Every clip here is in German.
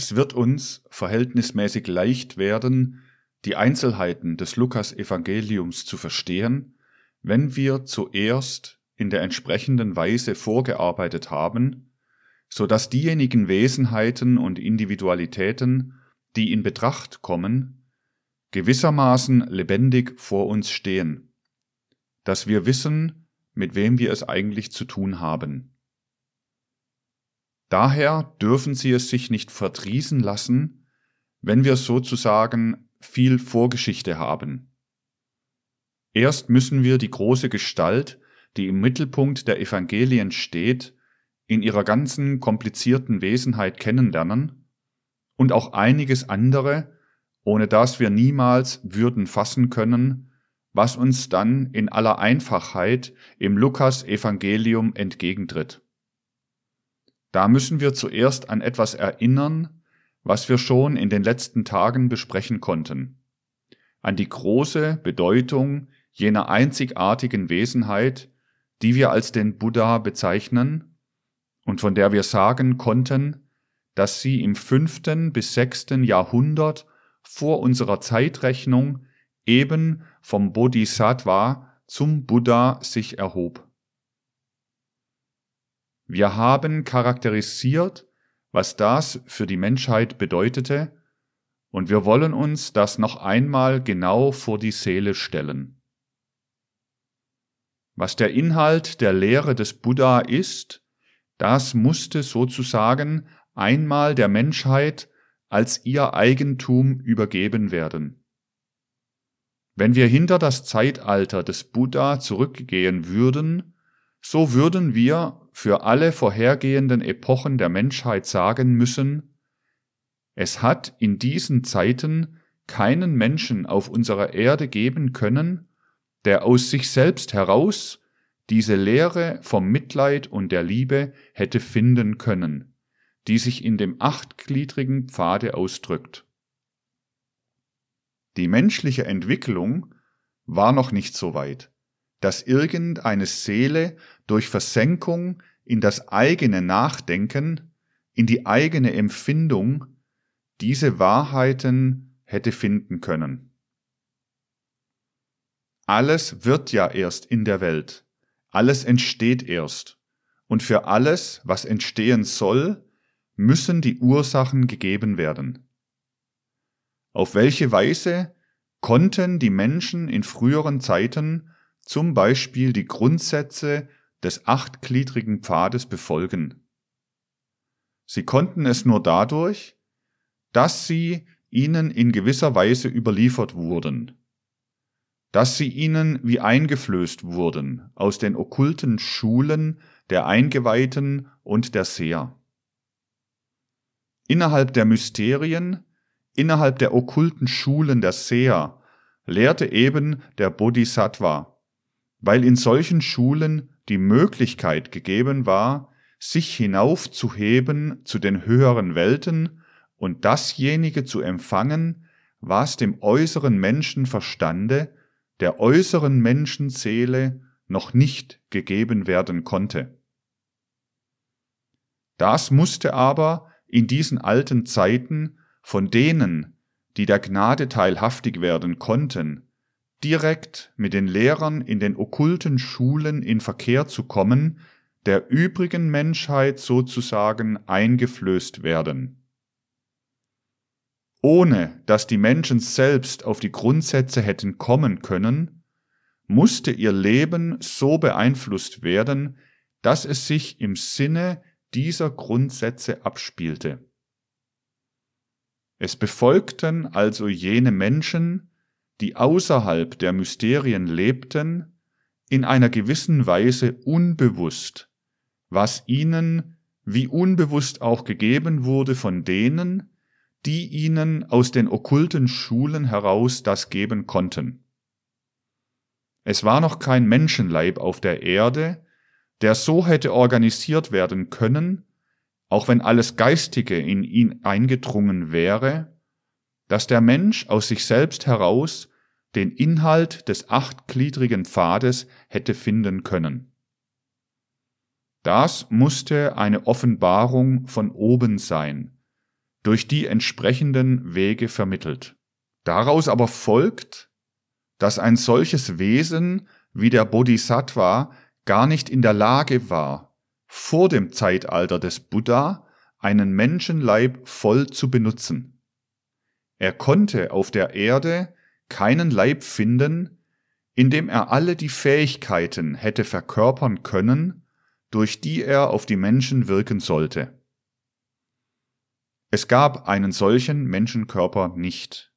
Es wird uns verhältnismäßig leicht werden, die Einzelheiten des Lukas-Evangeliums zu verstehen, wenn wir zuerst in der entsprechenden Weise vorgearbeitet haben, so dass diejenigen Wesenheiten und Individualitäten, die in Betracht kommen, gewissermaßen lebendig vor uns stehen, dass wir wissen, mit wem wir es eigentlich zu tun haben. Daher dürfen sie es sich nicht verdrießen lassen, wenn wir sozusagen viel Vorgeschichte haben. Erst müssen wir die große Gestalt, die im Mittelpunkt der Evangelien steht, in ihrer ganzen komplizierten Wesenheit kennenlernen und auch einiges andere, ohne das wir niemals würden fassen können, was uns dann in aller Einfachheit im Lukas Evangelium entgegentritt. Da müssen wir zuerst an etwas erinnern, was wir schon in den letzten Tagen besprechen konnten, an die große Bedeutung jener einzigartigen Wesenheit, die wir als den Buddha bezeichnen und von der wir sagen konnten, dass sie im fünften bis sechsten Jahrhundert vor unserer Zeitrechnung eben vom Bodhisattva zum Buddha sich erhob. Wir haben charakterisiert, was das für die Menschheit bedeutete, und wir wollen uns das noch einmal genau vor die Seele stellen. Was der Inhalt der Lehre des Buddha ist, das musste sozusagen einmal der Menschheit als ihr Eigentum übergeben werden. Wenn wir hinter das Zeitalter des Buddha zurückgehen würden, so würden wir für alle vorhergehenden Epochen der Menschheit sagen müssen, es hat in diesen Zeiten keinen Menschen auf unserer Erde geben können, der aus sich selbst heraus diese Lehre vom Mitleid und der Liebe hätte finden können, die sich in dem achtgliedrigen Pfade ausdrückt. Die menschliche Entwicklung war noch nicht so weit dass irgendeine Seele durch Versenkung in das eigene Nachdenken, in die eigene Empfindung diese Wahrheiten hätte finden können. Alles wird ja erst in der Welt, alles entsteht erst, und für alles, was entstehen soll, müssen die Ursachen gegeben werden. Auf welche Weise konnten die Menschen in früheren Zeiten zum Beispiel die Grundsätze des achtgliedrigen Pfades befolgen. Sie konnten es nur dadurch, dass sie ihnen in gewisser Weise überliefert wurden, dass sie ihnen wie eingeflößt wurden aus den okkulten Schulen der Eingeweihten und der Seher. Innerhalb der Mysterien, innerhalb der okkulten Schulen der Seher lehrte eben der Bodhisattva weil in solchen Schulen die Möglichkeit gegeben war, sich hinaufzuheben zu den höheren Welten und dasjenige zu empfangen, was dem äußeren Menschenverstande, der äußeren Menschenseele noch nicht gegeben werden konnte. Das musste aber in diesen alten Zeiten von denen, die der Gnade teilhaftig werden konnten, direkt mit den Lehrern in den okkulten Schulen in Verkehr zu kommen, der übrigen Menschheit sozusagen eingeflößt werden. Ohne dass die Menschen selbst auf die Grundsätze hätten kommen können, musste ihr Leben so beeinflusst werden, dass es sich im Sinne dieser Grundsätze abspielte. Es befolgten also jene Menschen, die außerhalb der Mysterien lebten, in einer gewissen Weise unbewusst, was ihnen wie unbewusst auch gegeben wurde von denen, die ihnen aus den okkulten Schulen heraus das geben konnten. Es war noch kein Menschenleib auf der Erde, der so hätte organisiert werden können, auch wenn alles Geistige in ihn eingedrungen wäre, dass der Mensch aus sich selbst heraus den Inhalt des achtgliedrigen Pfades hätte finden können. Das musste eine Offenbarung von oben sein, durch die entsprechenden Wege vermittelt. Daraus aber folgt, dass ein solches Wesen wie der Bodhisattva gar nicht in der Lage war, vor dem Zeitalter des Buddha einen Menschenleib voll zu benutzen. Er konnte auf der Erde keinen Leib finden, in dem er alle die Fähigkeiten hätte verkörpern können, durch die er auf die Menschen wirken sollte. Es gab einen solchen Menschenkörper nicht.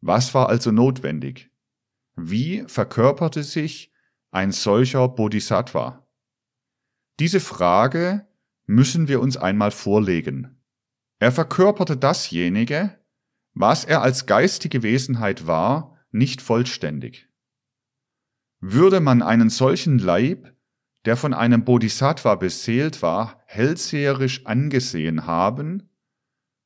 Was war also notwendig? Wie verkörperte sich ein solcher Bodhisattva? Diese Frage müssen wir uns einmal vorlegen. Er verkörperte dasjenige, was er als geistige Wesenheit war, nicht vollständig. Würde man einen solchen Leib, der von einem Bodhisattva beseelt war, hellseherisch angesehen haben,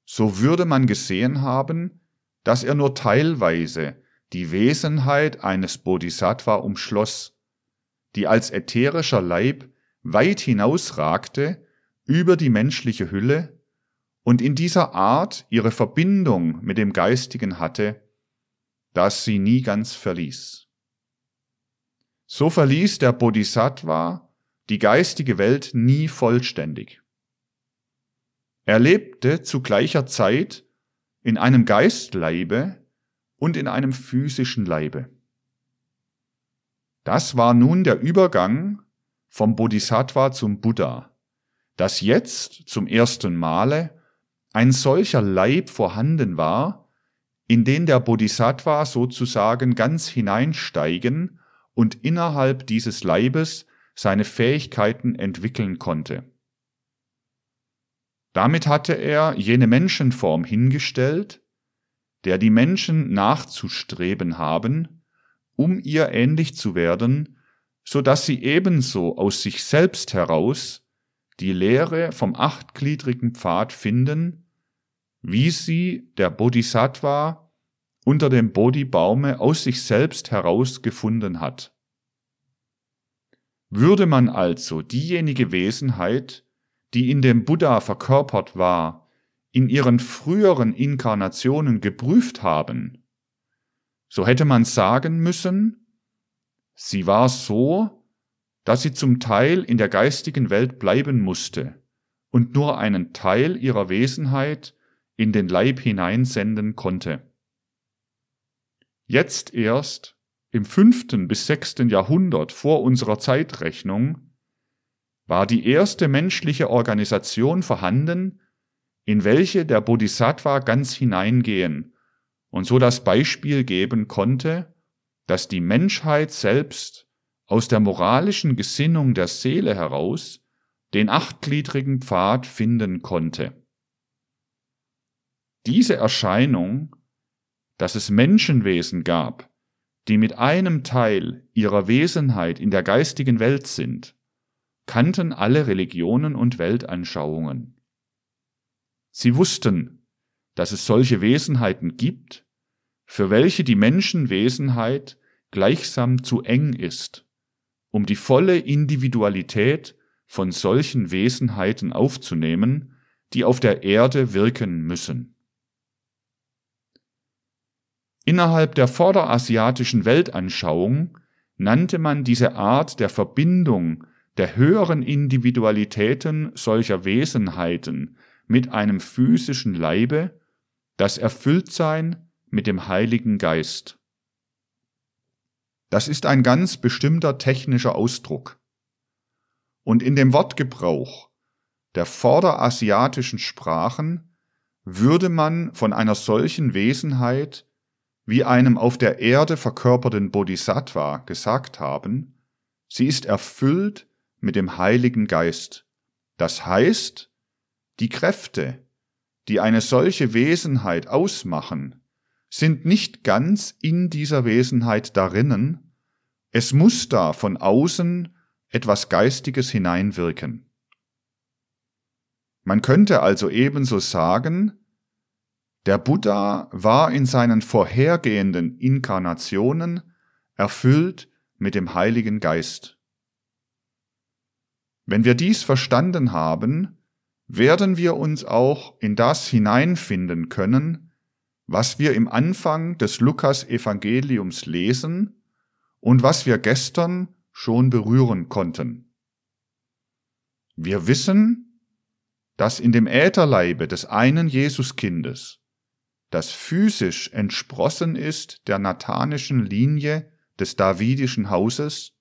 so würde man gesehen haben, dass er nur teilweise die Wesenheit eines Bodhisattva umschloss, die als ätherischer Leib weit hinausragte über die menschliche Hülle und in dieser Art ihre Verbindung mit dem Geistigen hatte, das sie nie ganz verließ. So verließ der Bodhisattva die geistige Welt nie vollständig. Er lebte zu gleicher Zeit in einem Geistleibe und in einem physischen Leibe. Das war nun der Übergang vom Bodhisattva zum Buddha, dass jetzt zum ersten Male ein solcher Leib vorhanden war, in den der Bodhisattva sozusagen ganz hineinsteigen und innerhalb dieses Leibes seine Fähigkeiten entwickeln konnte. Damit hatte er jene Menschenform hingestellt, der die Menschen nachzustreben haben, um ihr ähnlich zu werden, so dass sie ebenso aus sich selbst heraus die Lehre vom achtgliedrigen Pfad finden, wie sie der Bodhisattva unter dem Bodhibaume aus sich selbst heraus gefunden hat. Würde man also diejenige Wesenheit, die in dem Buddha verkörpert war, in ihren früheren Inkarnationen geprüft haben, so hätte man sagen müssen, sie war so, dass sie zum Teil in der geistigen Welt bleiben musste und nur einen Teil ihrer Wesenheit in den Leib hineinsenden konnte. Jetzt erst, im fünften bis sechsten Jahrhundert vor unserer Zeitrechnung, war die erste menschliche Organisation vorhanden, in welche der Bodhisattva ganz hineingehen und so das Beispiel geben konnte, dass die Menschheit selbst aus der moralischen Gesinnung der Seele heraus den achtgliedrigen Pfad finden konnte. Diese Erscheinung, dass es Menschenwesen gab, die mit einem Teil ihrer Wesenheit in der geistigen Welt sind, kannten alle Religionen und Weltanschauungen. Sie wussten, dass es solche Wesenheiten gibt, für welche die Menschenwesenheit gleichsam zu eng ist, um die volle Individualität von solchen Wesenheiten aufzunehmen, die auf der Erde wirken müssen. Innerhalb der vorderasiatischen Weltanschauung nannte man diese Art der Verbindung der höheren Individualitäten solcher Wesenheiten mit einem physischen Leibe das Erfülltsein mit dem Heiligen Geist. Das ist ein ganz bestimmter technischer Ausdruck. Und in dem Wortgebrauch der vorderasiatischen Sprachen würde man von einer solchen Wesenheit wie einem auf der Erde verkörperten Bodhisattva gesagt haben, sie ist erfüllt mit dem Heiligen Geist. Das heißt, die Kräfte, die eine solche Wesenheit ausmachen, sind nicht ganz in dieser Wesenheit darinnen, es muss da von außen etwas Geistiges hineinwirken. Man könnte also ebenso sagen, der Buddha war in seinen vorhergehenden Inkarnationen erfüllt mit dem Heiligen Geist. Wenn wir dies verstanden haben, werden wir uns auch in das hineinfinden können, was wir im Anfang des Lukas Evangeliums lesen und was wir gestern schon berühren konnten. Wir wissen, dass in dem Ätherleibe des einen Jesuskindes, das physisch entsprossen ist der nathanischen Linie des davidischen Hauses,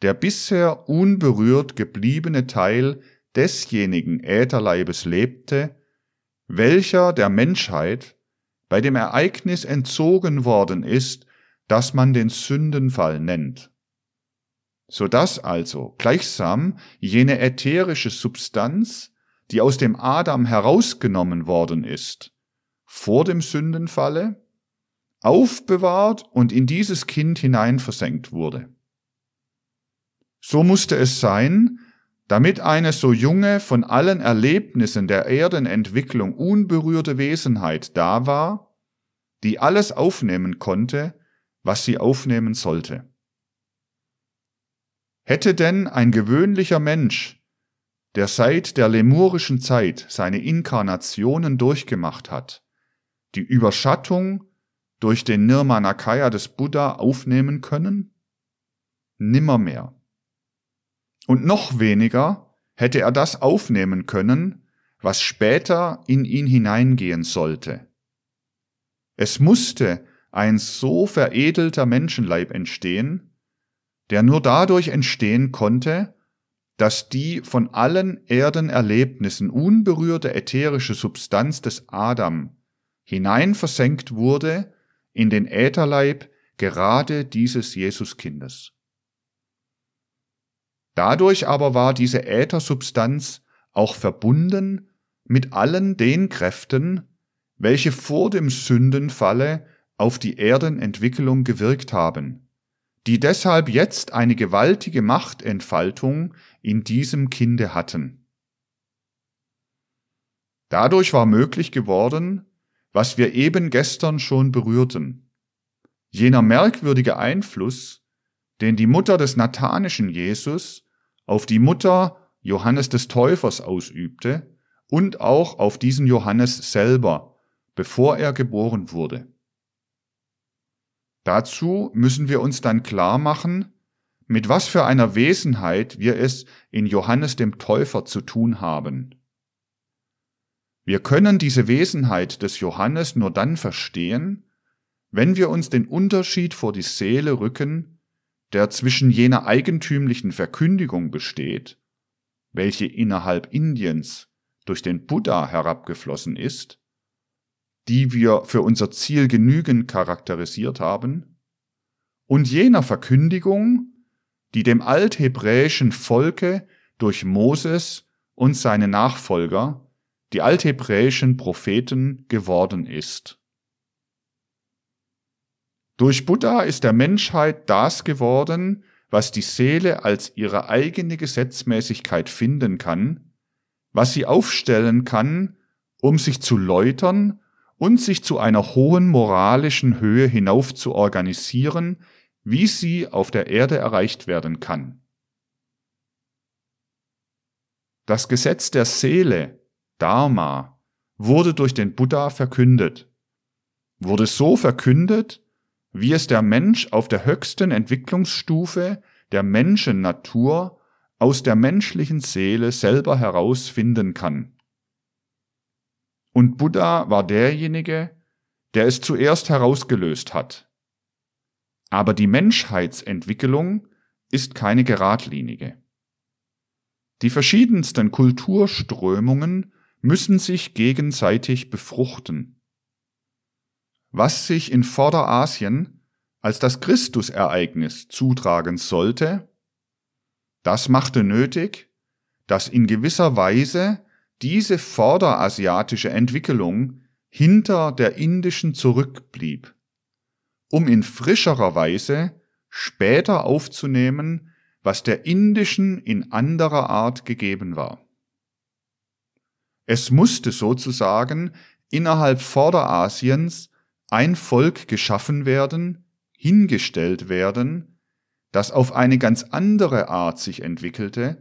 der bisher unberührt gebliebene Teil desjenigen Ätherleibes lebte, welcher der Menschheit bei dem Ereignis entzogen worden ist, das man den Sündenfall nennt. So dass also gleichsam jene ätherische Substanz, die aus dem Adam herausgenommen worden ist, vor dem Sündenfalle, aufbewahrt und in dieses Kind hinein versenkt wurde. So musste es sein, damit eine so junge, von allen Erlebnissen der Erdenentwicklung unberührte Wesenheit da war, die alles aufnehmen konnte, was sie aufnehmen sollte. Hätte denn ein gewöhnlicher Mensch, der seit der lemurischen Zeit seine Inkarnationen durchgemacht hat, die Überschattung durch den Nirmanakaya des Buddha aufnehmen können? Nimmermehr. Und noch weniger hätte er das aufnehmen können, was später in ihn hineingehen sollte. Es musste ein so veredelter Menschenleib entstehen, der nur dadurch entstehen konnte, dass die von allen Erdenerlebnissen unberührte ätherische Substanz des Adam hinein versenkt wurde in den Ätherleib gerade dieses Jesuskindes. Dadurch aber war diese Äthersubstanz auch verbunden mit allen den Kräften, welche vor dem Sündenfalle auf die Erdenentwicklung gewirkt haben, die deshalb jetzt eine gewaltige Machtentfaltung in diesem Kinde hatten. Dadurch war möglich geworden, was wir eben gestern schon berührten. Jener merkwürdige Einfluss, den die Mutter des nathanischen Jesus auf die Mutter Johannes des Täufers ausübte und auch auf diesen Johannes selber, bevor er geboren wurde. Dazu müssen wir uns dann klar machen, mit was für einer Wesenheit wir es in Johannes dem Täufer zu tun haben. Wir können diese Wesenheit des Johannes nur dann verstehen, wenn wir uns den Unterschied vor die Seele rücken, der zwischen jener eigentümlichen Verkündigung besteht, welche innerhalb Indiens durch den Buddha herabgeflossen ist, die wir für unser Ziel genügend charakterisiert haben, und jener Verkündigung, die dem althebräischen Volke durch Moses und seine Nachfolger, die althebräischen Propheten, geworden ist. Durch Buddha ist der Menschheit das geworden, was die Seele als ihre eigene Gesetzmäßigkeit finden kann, was sie aufstellen kann, um sich zu läutern und sich zu einer hohen moralischen Höhe hinauf zu organisieren, wie sie auf der Erde erreicht werden kann. Das Gesetz der Seele, Dharma, wurde durch den Buddha verkündet, wurde so verkündet, wie es der Mensch auf der höchsten Entwicklungsstufe der Menschennatur aus der menschlichen Seele selber herausfinden kann. Und Buddha war derjenige, der es zuerst herausgelöst hat. Aber die Menschheitsentwicklung ist keine geradlinige. Die verschiedensten Kulturströmungen müssen sich gegenseitig befruchten was sich in Vorderasien als das Christusereignis zutragen sollte, das machte nötig, dass in gewisser Weise diese vorderasiatische Entwicklung hinter der indischen zurückblieb, um in frischerer Weise später aufzunehmen, was der indischen in anderer Art gegeben war. Es musste sozusagen innerhalb Vorderasiens ein Volk geschaffen werden, hingestellt werden, das auf eine ganz andere Art sich entwickelte,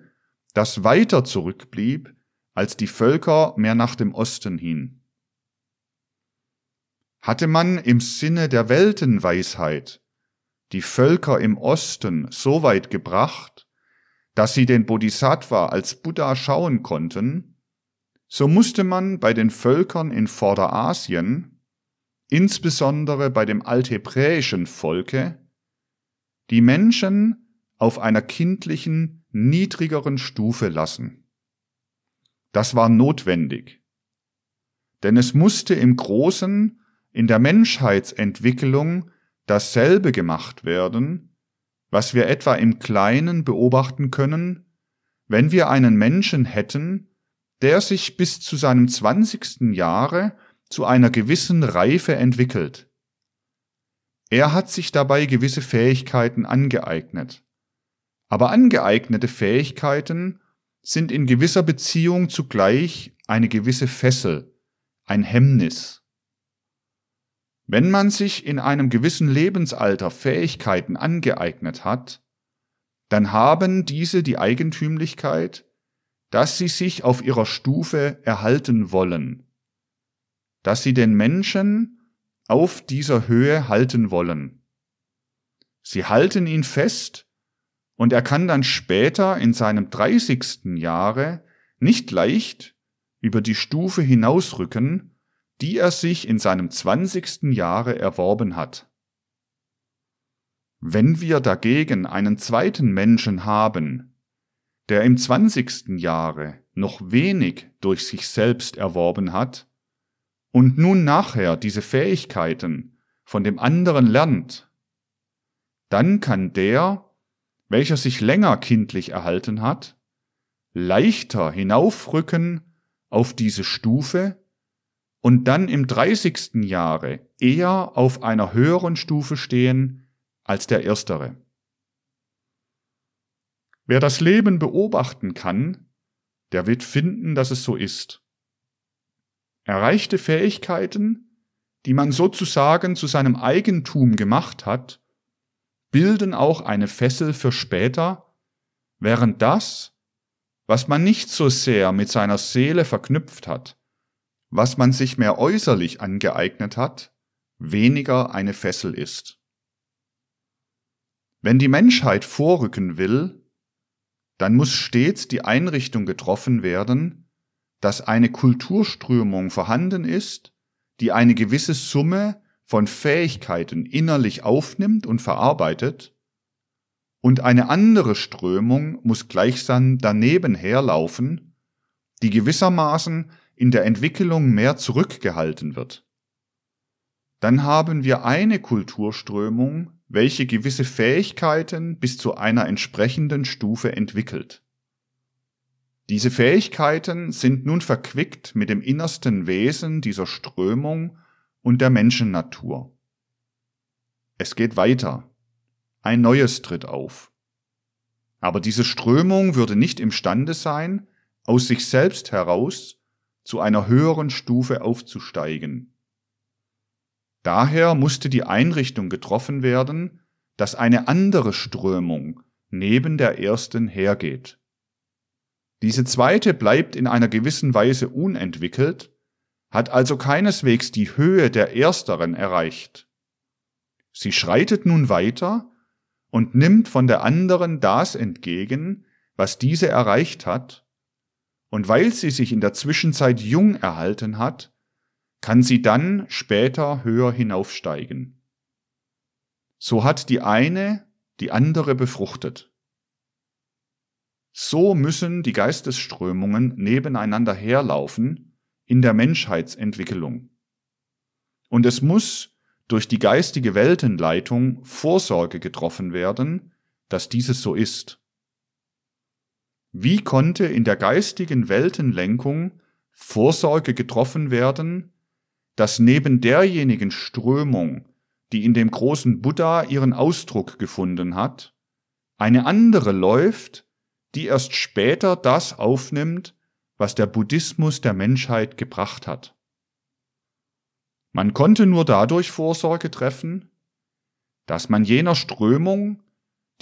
das weiter zurückblieb als die Völker mehr nach dem Osten hin. Hatte man im Sinne der Weltenweisheit die Völker im Osten so weit gebracht, dass sie den Bodhisattva als Buddha schauen konnten, so musste man bei den Völkern in Vorderasien, insbesondere bei dem althebräischen Volke, die Menschen auf einer kindlichen, niedrigeren Stufe lassen. Das war notwendig. Denn es musste im Großen in der Menschheitsentwicklung dasselbe gemacht werden, was wir etwa im Kleinen beobachten können, wenn wir einen Menschen hätten, der sich bis zu seinem zwanzigsten Jahre zu einer gewissen Reife entwickelt. Er hat sich dabei gewisse Fähigkeiten angeeignet. Aber angeeignete Fähigkeiten sind in gewisser Beziehung zugleich eine gewisse Fessel, ein Hemmnis. Wenn man sich in einem gewissen Lebensalter Fähigkeiten angeeignet hat, dann haben diese die Eigentümlichkeit, dass sie sich auf ihrer Stufe erhalten wollen, dass sie den Menschen auf dieser Höhe halten wollen. Sie halten ihn fest, und er kann dann später in seinem dreißigsten Jahre nicht leicht über die Stufe hinausrücken, die er sich in seinem zwanzigsten Jahre erworben hat. Wenn wir dagegen einen zweiten Menschen haben, der im zwanzigsten Jahre noch wenig durch sich selbst erworben hat und nun nachher diese Fähigkeiten von dem anderen lernt, dann kann der, welcher sich länger kindlich erhalten hat, leichter hinaufrücken auf diese Stufe und dann im dreißigsten Jahre eher auf einer höheren Stufe stehen als der erstere. Wer das Leben beobachten kann, der wird finden, dass es so ist. Erreichte Fähigkeiten, die man sozusagen zu seinem Eigentum gemacht hat, bilden auch eine Fessel für später, während das, was man nicht so sehr mit seiner Seele verknüpft hat, was man sich mehr äußerlich angeeignet hat, weniger eine Fessel ist. Wenn die Menschheit vorrücken will, dann muss stets die Einrichtung getroffen werden, dass eine Kulturströmung vorhanden ist, die eine gewisse Summe von Fähigkeiten innerlich aufnimmt und verarbeitet, und eine andere Strömung muss gleichsam daneben herlaufen, die gewissermaßen in der Entwicklung mehr zurückgehalten wird. Dann haben wir eine Kulturströmung, welche gewisse Fähigkeiten bis zu einer entsprechenden Stufe entwickelt. Diese Fähigkeiten sind nun verquickt mit dem innersten Wesen dieser Strömung und der Menschennatur. Es geht weiter. Ein neues tritt auf. Aber diese Strömung würde nicht imstande sein, aus sich selbst heraus zu einer höheren Stufe aufzusteigen. Daher musste die Einrichtung getroffen werden, dass eine andere Strömung neben der ersten hergeht. Diese zweite bleibt in einer gewissen Weise unentwickelt, hat also keineswegs die Höhe der ersteren erreicht. Sie schreitet nun weiter und nimmt von der anderen das entgegen, was diese erreicht hat, und weil sie sich in der Zwischenzeit jung erhalten hat, kann sie dann später höher hinaufsteigen. So hat die eine die andere befruchtet. So müssen die Geistesströmungen nebeneinander herlaufen in der Menschheitsentwicklung. Und es muss durch die geistige Weltenleitung Vorsorge getroffen werden, dass dieses so ist. Wie konnte in der geistigen Weltenlenkung Vorsorge getroffen werden, dass neben derjenigen Strömung, die in dem großen Buddha ihren Ausdruck gefunden hat, eine andere läuft, die erst später das aufnimmt, was der Buddhismus der Menschheit gebracht hat. Man konnte nur dadurch Vorsorge treffen, dass man jener Strömung,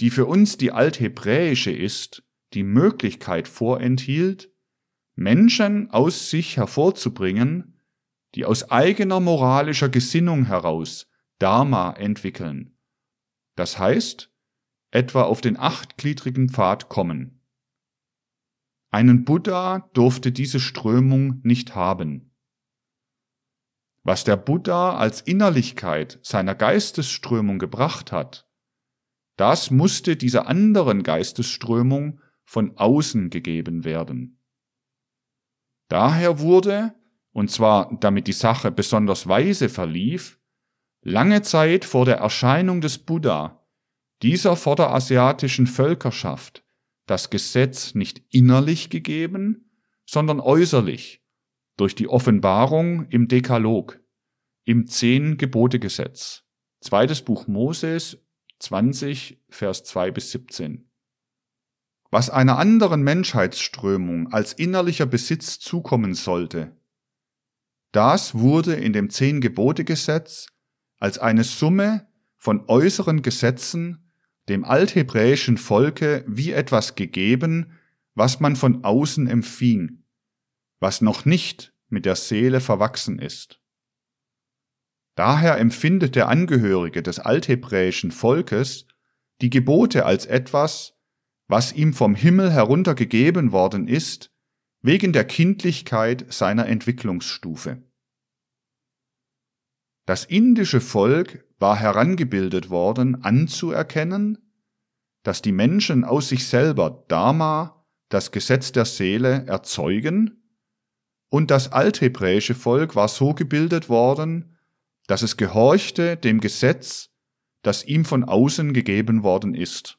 die für uns die althebräische ist, die Möglichkeit vorenthielt, Menschen aus sich hervorzubringen, die aus eigener moralischer Gesinnung heraus Dharma entwickeln. Das heißt, etwa auf den achtgliedrigen Pfad kommen. Einen Buddha durfte diese Strömung nicht haben. Was der Buddha als Innerlichkeit seiner Geistesströmung gebracht hat, das musste dieser anderen Geistesströmung von außen gegeben werden. Daher wurde, und zwar damit die Sache besonders weise verlief, lange Zeit vor der Erscheinung des Buddha dieser vorderasiatischen Völkerschaft das Gesetz nicht innerlich gegeben, sondern äußerlich durch die Offenbarung im Dekalog, im Zehn-Gebote-Gesetz. Zweites Buch Moses 20, Vers 2 bis 17. Was einer anderen Menschheitsströmung als innerlicher Besitz zukommen sollte, das wurde in dem Zehn-Gebote-Gesetz als eine Summe von äußeren Gesetzen dem althebräischen Volke wie etwas gegeben, was man von außen empfing, was noch nicht mit der Seele verwachsen ist. Daher empfindet der Angehörige des althebräischen Volkes die Gebote als etwas, was ihm vom Himmel heruntergegeben worden ist, wegen der Kindlichkeit seiner Entwicklungsstufe. Das indische Volk war herangebildet worden, anzuerkennen, dass die Menschen aus sich selber Dharma, das Gesetz der Seele, erzeugen, und das althebräische Volk war so gebildet worden, dass es gehorchte dem Gesetz, das ihm von außen gegeben worden ist.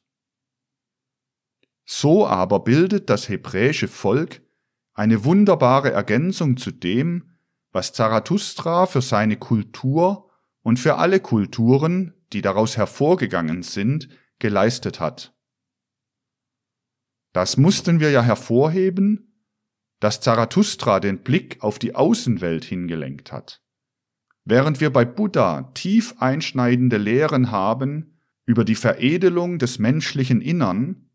So aber bildet das hebräische Volk eine wunderbare Ergänzung zu dem, was Zarathustra für seine Kultur und für alle Kulturen, die daraus hervorgegangen sind, geleistet hat. Das mussten wir ja hervorheben, dass Zarathustra den Blick auf die Außenwelt hingelenkt hat. Während wir bei Buddha tief einschneidende Lehren haben über die Veredelung des menschlichen Innern,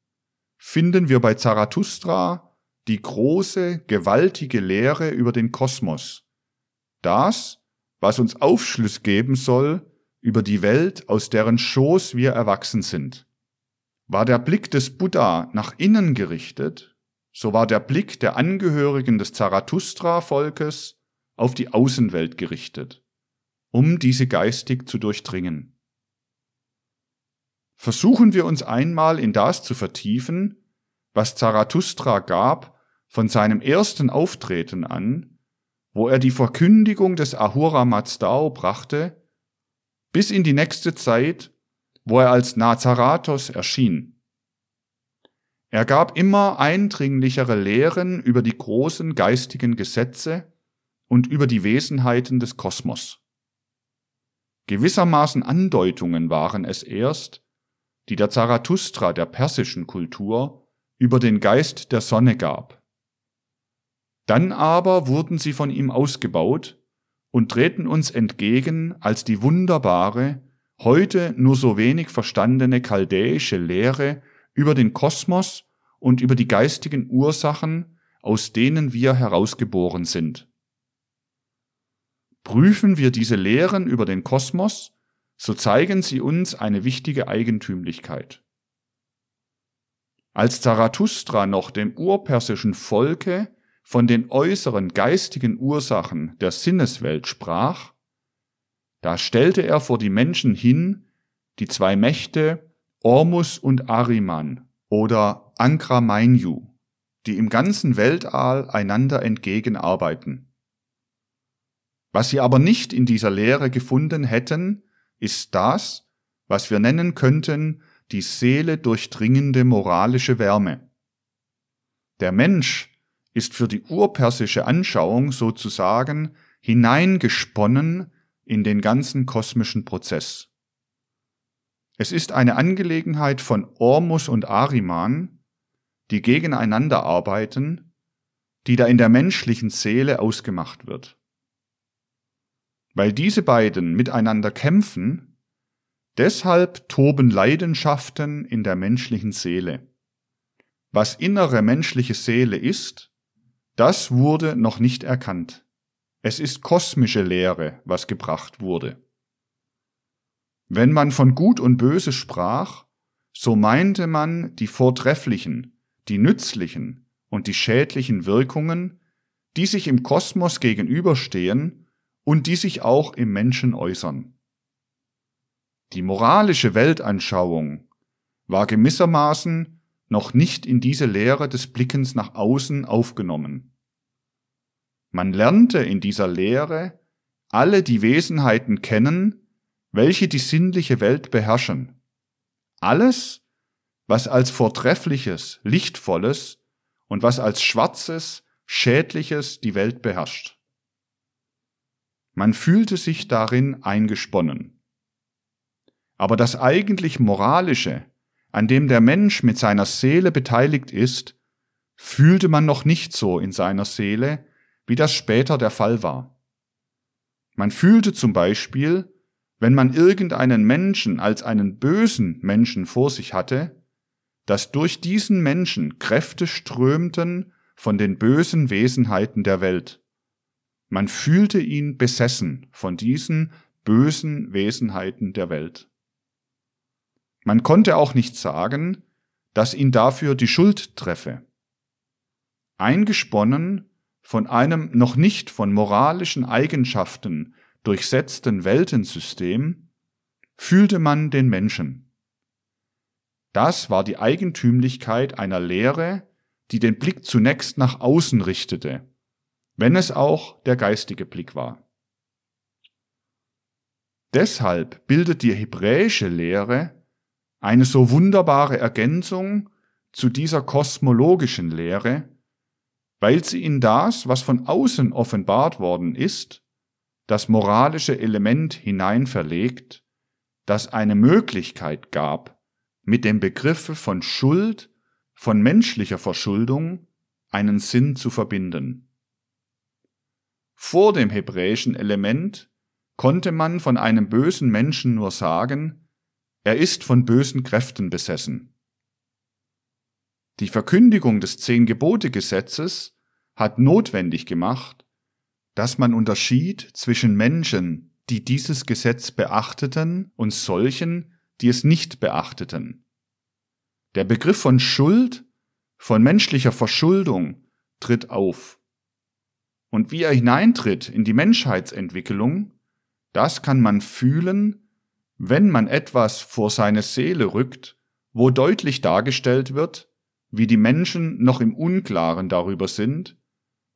finden wir bei Zarathustra die große, gewaltige Lehre über den Kosmos. Das, was uns Aufschluss geben soll über die Welt, aus deren Schoß wir erwachsen sind. War der Blick des Buddha nach innen gerichtet, so war der Blick der Angehörigen des Zarathustra-Volkes auf die Außenwelt gerichtet, um diese geistig zu durchdringen. Versuchen wir uns einmal in das zu vertiefen, was Zarathustra gab von seinem ersten Auftreten an, wo er die Verkündigung des Ahura Mazdao brachte, bis in die nächste Zeit, wo er als Nazaratos erschien. Er gab immer eindringlichere Lehren über die großen geistigen Gesetze und über die Wesenheiten des Kosmos. Gewissermaßen Andeutungen waren es erst, die der Zarathustra der persischen Kultur über den Geist der Sonne gab. Dann aber wurden sie von ihm ausgebaut und treten uns entgegen als die wunderbare, heute nur so wenig verstandene chaldäische Lehre über den Kosmos und über die geistigen Ursachen, aus denen wir herausgeboren sind. Prüfen wir diese Lehren über den Kosmos, so zeigen sie uns eine wichtige Eigentümlichkeit. Als Zarathustra noch dem urpersischen Volke von den äußeren geistigen Ursachen der Sinneswelt sprach, da stellte er vor die Menschen hin die zwei Mächte Ormus und Ariman oder Ankra Mainyu, die im ganzen Weltall einander entgegenarbeiten. Was sie aber nicht in dieser Lehre gefunden hätten, ist das, was wir nennen könnten, die Seele durchdringende moralische Wärme. Der Mensch ist für die urpersische Anschauung sozusagen hineingesponnen in den ganzen kosmischen Prozess. Es ist eine Angelegenheit von Ormus und Ariman, die gegeneinander arbeiten, die da in der menschlichen Seele ausgemacht wird. Weil diese beiden miteinander kämpfen, deshalb toben Leidenschaften in der menschlichen Seele. Was innere menschliche Seele ist, Das wurde noch nicht erkannt. Es ist kosmische Lehre, was gebracht wurde. Wenn man von Gut und Böse sprach, so meinte man die vortrefflichen, die nützlichen und die schädlichen Wirkungen, die sich im Kosmos gegenüberstehen und die sich auch im Menschen äußern. Die moralische Weltanschauung war gewissermaßen noch nicht in diese Lehre des Blickens nach außen aufgenommen. Man lernte in dieser Lehre alle die Wesenheiten kennen, welche die sinnliche Welt beherrschen. Alles, was als Vortreffliches, Lichtvolles und was als Schwarzes, Schädliches die Welt beherrscht. Man fühlte sich darin eingesponnen. Aber das eigentlich Moralische, an dem der Mensch mit seiner Seele beteiligt ist, fühlte man noch nicht so in seiner Seele, wie das später der Fall war. Man fühlte zum Beispiel, wenn man irgendeinen Menschen als einen bösen Menschen vor sich hatte, dass durch diesen Menschen Kräfte strömten von den bösen Wesenheiten der Welt. Man fühlte ihn besessen von diesen bösen Wesenheiten der Welt. Man konnte auch nicht sagen, dass ihn dafür die Schuld treffe. Eingesponnen von einem noch nicht von moralischen Eigenschaften durchsetzten Weltensystem fühlte man den Menschen. Das war die Eigentümlichkeit einer Lehre, die den Blick zunächst nach außen richtete, wenn es auch der geistige Blick war. Deshalb bildet die hebräische Lehre eine so wunderbare Ergänzung zu dieser kosmologischen Lehre, weil sie in das, was von außen offenbart worden ist, das moralische Element hinein verlegt, das eine Möglichkeit gab, mit dem Begriffe von Schuld, von menschlicher Verschuldung einen Sinn zu verbinden. Vor dem hebräischen Element konnte man von einem bösen Menschen nur sagen, er ist von bösen Kräften besessen. Die Verkündigung des Zehn-Gebote-Gesetzes hat notwendig gemacht, dass man unterschied zwischen Menschen, die dieses Gesetz beachteten, und solchen, die es nicht beachteten. Der Begriff von Schuld, von menschlicher Verschuldung tritt auf. Und wie er hineintritt in die Menschheitsentwicklung, das kann man fühlen wenn man etwas vor seine Seele rückt, wo deutlich dargestellt wird, wie die Menschen noch im Unklaren darüber sind,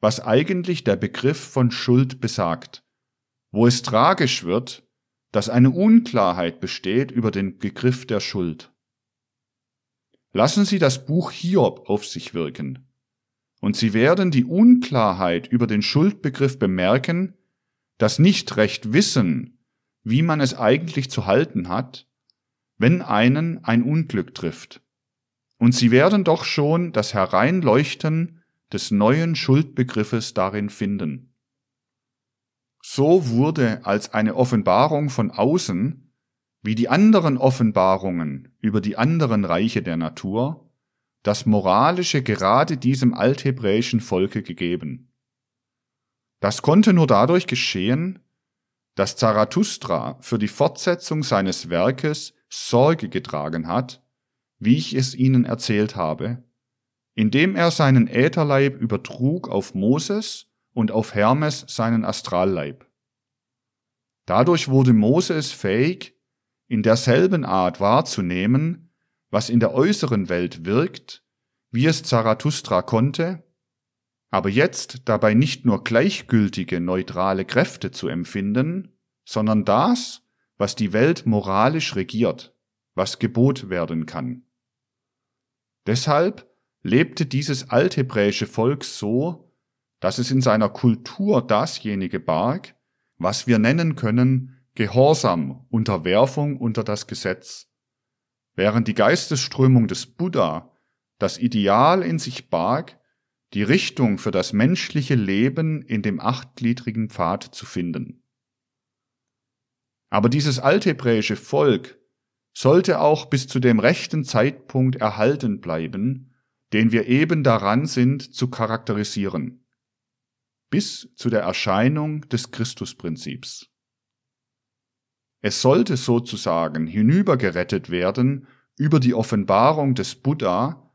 was eigentlich der Begriff von Schuld besagt, wo es tragisch wird, dass eine Unklarheit besteht über den Begriff der Schuld. Lassen Sie das Buch Hiob auf sich wirken, und Sie werden die Unklarheit über den Schuldbegriff bemerken, das nicht recht wissen, wie man es eigentlich zu halten hat, wenn einen ein Unglück trifft. Und sie werden doch schon das Hereinleuchten des neuen Schuldbegriffes darin finden. So wurde als eine Offenbarung von außen, wie die anderen Offenbarungen über die anderen Reiche der Natur, das Moralische gerade diesem althebräischen Volke gegeben. Das konnte nur dadurch geschehen, dass Zarathustra für die Fortsetzung seines Werkes Sorge getragen hat, wie ich es Ihnen erzählt habe, indem er seinen Ätherleib übertrug auf Moses und auf Hermes seinen Astralleib. Dadurch wurde Moses fähig, in derselben Art wahrzunehmen, was in der äußeren Welt wirkt, wie es Zarathustra konnte, aber jetzt dabei nicht nur gleichgültige, neutrale Kräfte zu empfinden, sondern das, was die Welt moralisch regiert, was Gebot werden kann. Deshalb lebte dieses althebräische Volk so, dass es in seiner Kultur dasjenige barg, was wir nennen können Gehorsam, Unterwerfung unter das Gesetz, während die Geistesströmung des Buddha das Ideal in sich barg, die Richtung für das menschliche Leben in dem achtgliedrigen Pfad zu finden. Aber dieses althebräische Volk sollte auch bis zu dem rechten Zeitpunkt erhalten bleiben, den wir eben daran sind zu charakterisieren. bis zu der Erscheinung des Christusprinzips. Es sollte sozusagen hinübergerettet werden über die Offenbarung des Buddha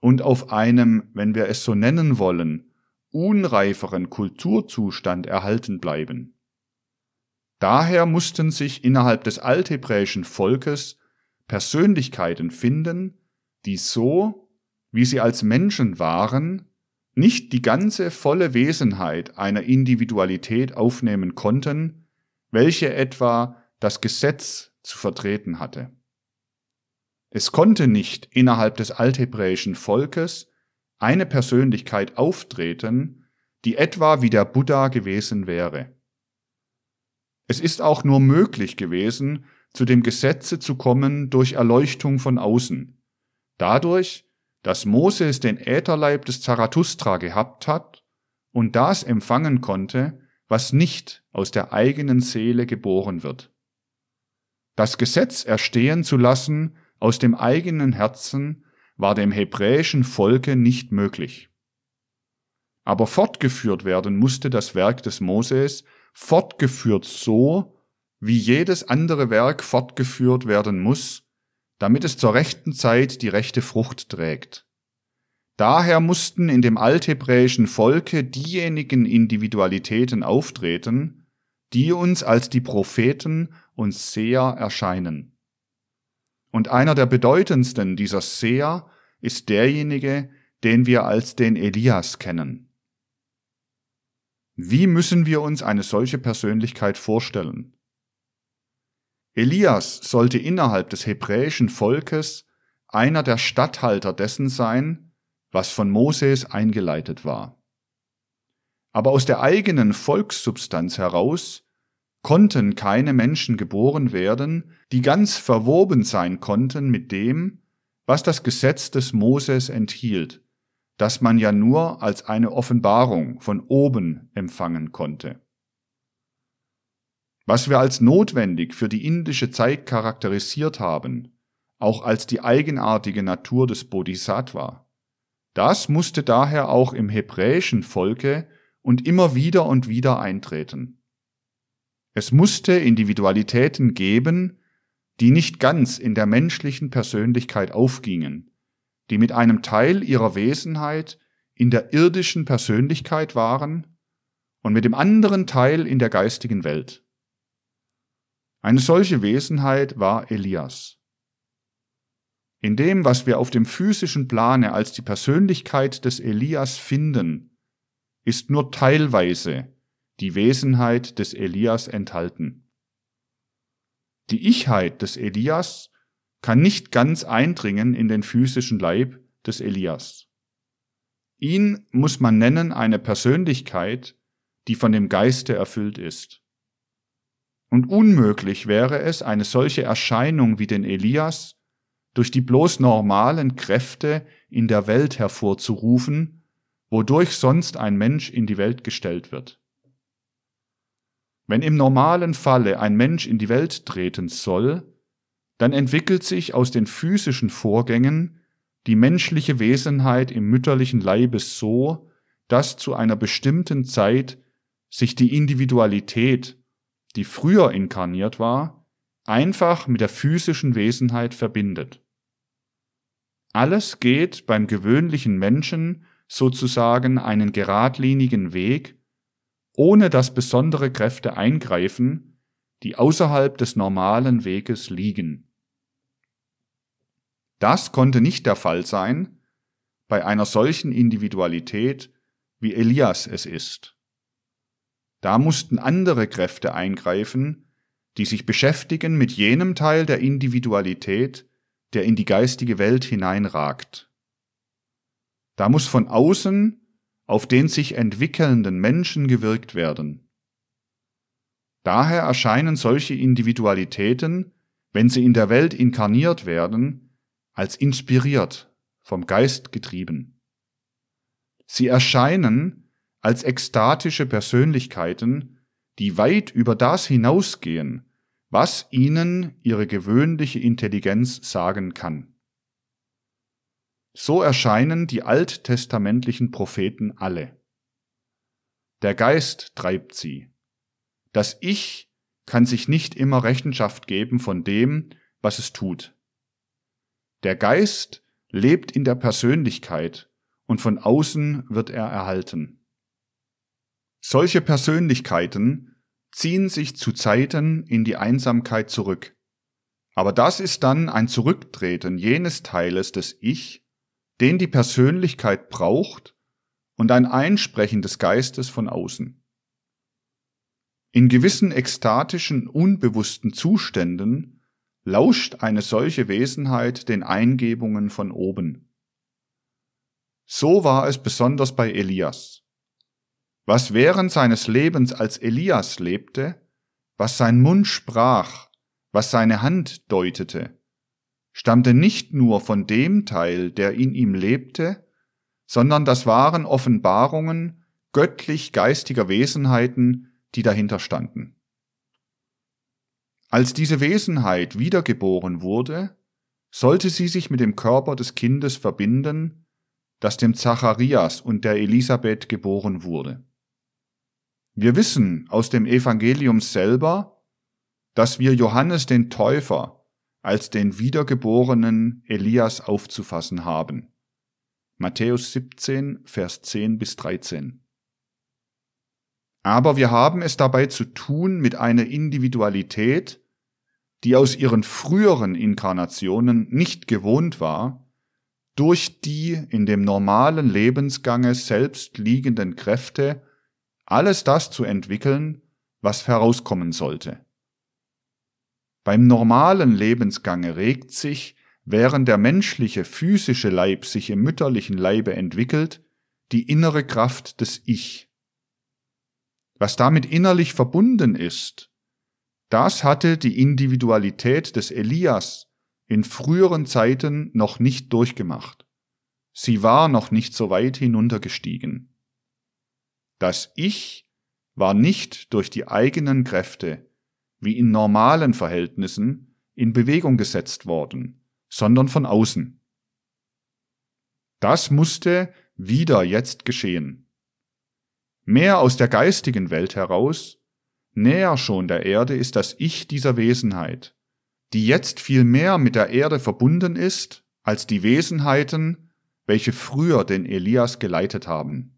und auf einem, wenn wir es so nennen wollen, unreiferen Kulturzustand erhalten bleiben. Daher mussten sich innerhalb des althebräischen Volkes Persönlichkeiten finden, die so, wie sie als Menschen waren, nicht die ganze volle Wesenheit einer Individualität aufnehmen konnten, welche etwa das Gesetz zu vertreten hatte. Es konnte nicht innerhalb des althebräischen Volkes eine Persönlichkeit auftreten, die etwa wie der Buddha gewesen wäre. Es ist auch nur möglich gewesen, zu dem Gesetze zu kommen durch Erleuchtung von außen, dadurch, dass Moses den Ätherleib des Zarathustra gehabt hat und das empfangen konnte, was nicht aus der eigenen Seele geboren wird. Das Gesetz erstehen zu lassen aus dem eigenen Herzen war dem hebräischen Volke nicht möglich. Aber fortgeführt werden musste das Werk des Moses, fortgeführt so, wie jedes andere Werk fortgeführt werden muss, damit es zur rechten Zeit die rechte Frucht trägt. Daher mussten in dem althebräischen Volke diejenigen Individualitäten auftreten, die uns als die Propheten und Seher erscheinen. Und einer der bedeutendsten dieser Seher ist derjenige, den wir als den Elias kennen. Wie müssen wir uns eine solche Persönlichkeit vorstellen? Elias sollte innerhalb des hebräischen Volkes einer der Statthalter dessen sein, was von Moses eingeleitet war. Aber aus der eigenen Volkssubstanz heraus konnten keine Menschen geboren werden, die ganz verwoben sein konnten mit dem, was das Gesetz des Moses enthielt, das man ja nur als eine Offenbarung von oben empfangen konnte. Was wir als notwendig für die indische Zeit charakterisiert haben, auch als die eigenartige Natur des Bodhisattva, das musste daher auch im hebräischen Volke und immer wieder und wieder eintreten. Es musste Individualitäten geben, die nicht ganz in der menschlichen Persönlichkeit aufgingen, die mit einem Teil ihrer Wesenheit in der irdischen Persönlichkeit waren und mit dem anderen Teil in der geistigen Welt. Eine solche Wesenheit war Elias. In dem, was wir auf dem physischen Plane als die Persönlichkeit des Elias finden, ist nur teilweise die Wesenheit des Elias enthalten. Die Ichheit des Elias kann nicht ganz eindringen in den physischen Leib des Elias. Ihn muss man nennen eine Persönlichkeit, die von dem Geiste erfüllt ist. Und unmöglich wäre es, eine solche Erscheinung wie den Elias durch die bloß normalen Kräfte in der Welt hervorzurufen, wodurch sonst ein Mensch in die Welt gestellt wird. Wenn im normalen Falle ein Mensch in die Welt treten soll, dann entwickelt sich aus den physischen Vorgängen die menschliche Wesenheit im mütterlichen Leibe so, dass zu einer bestimmten Zeit sich die Individualität die früher inkarniert war, einfach mit der physischen Wesenheit verbindet. Alles geht beim gewöhnlichen Menschen sozusagen einen geradlinigen Weg, ohne dass besondere Kräfte eingreifen, die außerhalb des normalen Weges liegen. Das konnte nicht der Fall sein bei einer solchen Individualität, wie Elias es ist. Da mussten andere Kräfte eingreifen, die sich beschäftigen mit jenem Teil der Individualität, der in die geistige Welt hineinragt. Da muss von außen auf den sich entwickelnden Menschen gewirkt werden. Daher erscheinen solche Individualitäten, wenn sie in der Welt inkarniert werden, als inspiriert, vom Geist getrieben. Sie erscheinen als ekstatische Persönlichkeiten, die weit über das hinausgehen, was ihnen ihre gewöhnliche Intelligenz sagen kann. So erscheinen die alttestamentlichen Propheten alle. der Geist treibt sie. Das Ich kann sich nicht immer Rechenschaft geben von dem, was es tut. Der Geist lebt in der Persönlichkeit und von außen wird er erhalten. Solche Persönlichkeiten ziehen sich zu Zeiten in die Einsamkeit zurück. Aber das ist dann ein Zurücktreten jenes Teiles des Ich, den die Persönlichkeit braucht, und ein Einsprechen des Geistes von außen. In gewissen ekstatischen, unbewussten Zuständen lauscht eine solche Wesenheit den Eingebungen von oben. So war es besonders bei Elias. Was während seines Lebens als Elias lebte, was sein Mund sprach, was seine Hand deutete, stammte nicht nur von dem Teil, der in ihm lebte, sondern das waren Offenbarungen göttlich geistiger Wesenheiten, die dahinter standen. Als diese Wesenheit wiedergeboren wurde, sollte sie sich mit dem Körper des Kindes verbinden, das dem Zacharias und der Elisabeth geboren wurde. Wir wissen aus dem Evangelium selber, dass wir Johannes den Täufer als den wiedergeborenen Elias aufzufassen haben. Matthäus 17, Vers 10 bis 13. Aber wir haben es dabei zu tun mit einer Individualität, die aus ihren früheren Inkarnationen nicht gewohnt war, durch die in dem normalen Lebensgange selbst liegenden Kräfte alles das zu entwickeln, was herauskommen sollte. Beim normalen Lebensgange regt sich, während der menschliche physische Leib sich im mütterlichen Leibe entwickelt, die innere Kraft des Ich. Was damit innerlich verbunden ist, das hatte die Individualität des Elias in früheren Zeiten noch nicht durchgemacht. Sie war noch nicht so weit hinuntergestiegen. Das Ich war nicht durch die eigenen Kräfte, wie in normalen Verhältnissen, in Bewegung gesetzt worden, sondern von außen. Das musste wieder jetzt geschehen. Mehr aus der geistigen Welt heraus, näher schon der Erde ist das Ich dieser Wesenheit, die jetzt viel mehr mit der Erde verbunden ist als die Wesenheiten, welche früher den Elias geleitet haben.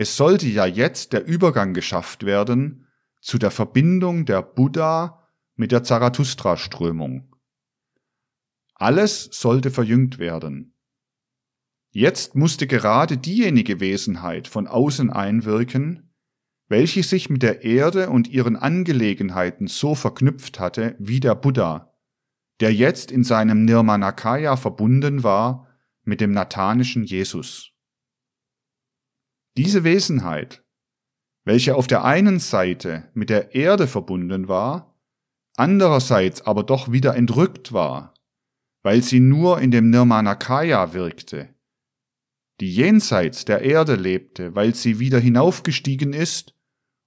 Es sollte ja jetzt der Übergang geschafft werden zu der Verbindung der Buddha mit der Zarathustra-Strömung. Alles sollte verjüngt werden. Jetzt musste gerade diejenige Wesenheit von außen einwirken, welche sich mit der Erde und ihren Angelegenheiten so verknüpft hatte wie der Buddha, der jetzt in seinem Nirmanakaya verbunden war mit dem nathanischen Jesus. Diese Wesenheit, welche auf der einen Seite mit der Erde verbunden war, andererseits aber doch wieder entrückt war, weil sie nur in dem Nirmanakaya wirkte, die jenseits der Erde lebte, weil sie wieder hinaufgestiegen ist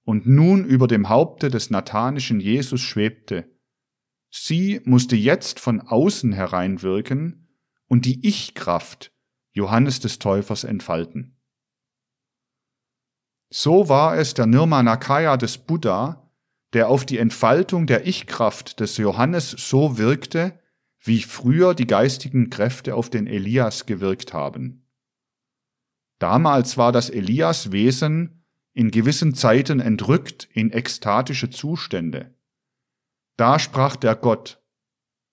und nun über dem Haupte des nathanischen Jesus schwebte. Sie musste jetzt von außen hereinwirken und die Ich-Kraft Johannes des Täufers entfalten. So war es der Nirmanakaya des Buddha, der auf die Entfaltung der Ich-Kraft des Johannes so wirkte, wie früher die geistigen Kräfte auf den Elias gewirkt haben. Damals war das Elias-Wesen in gewissen Zeiten entrückt in ekstatische Zustände. Da sprach der Gott,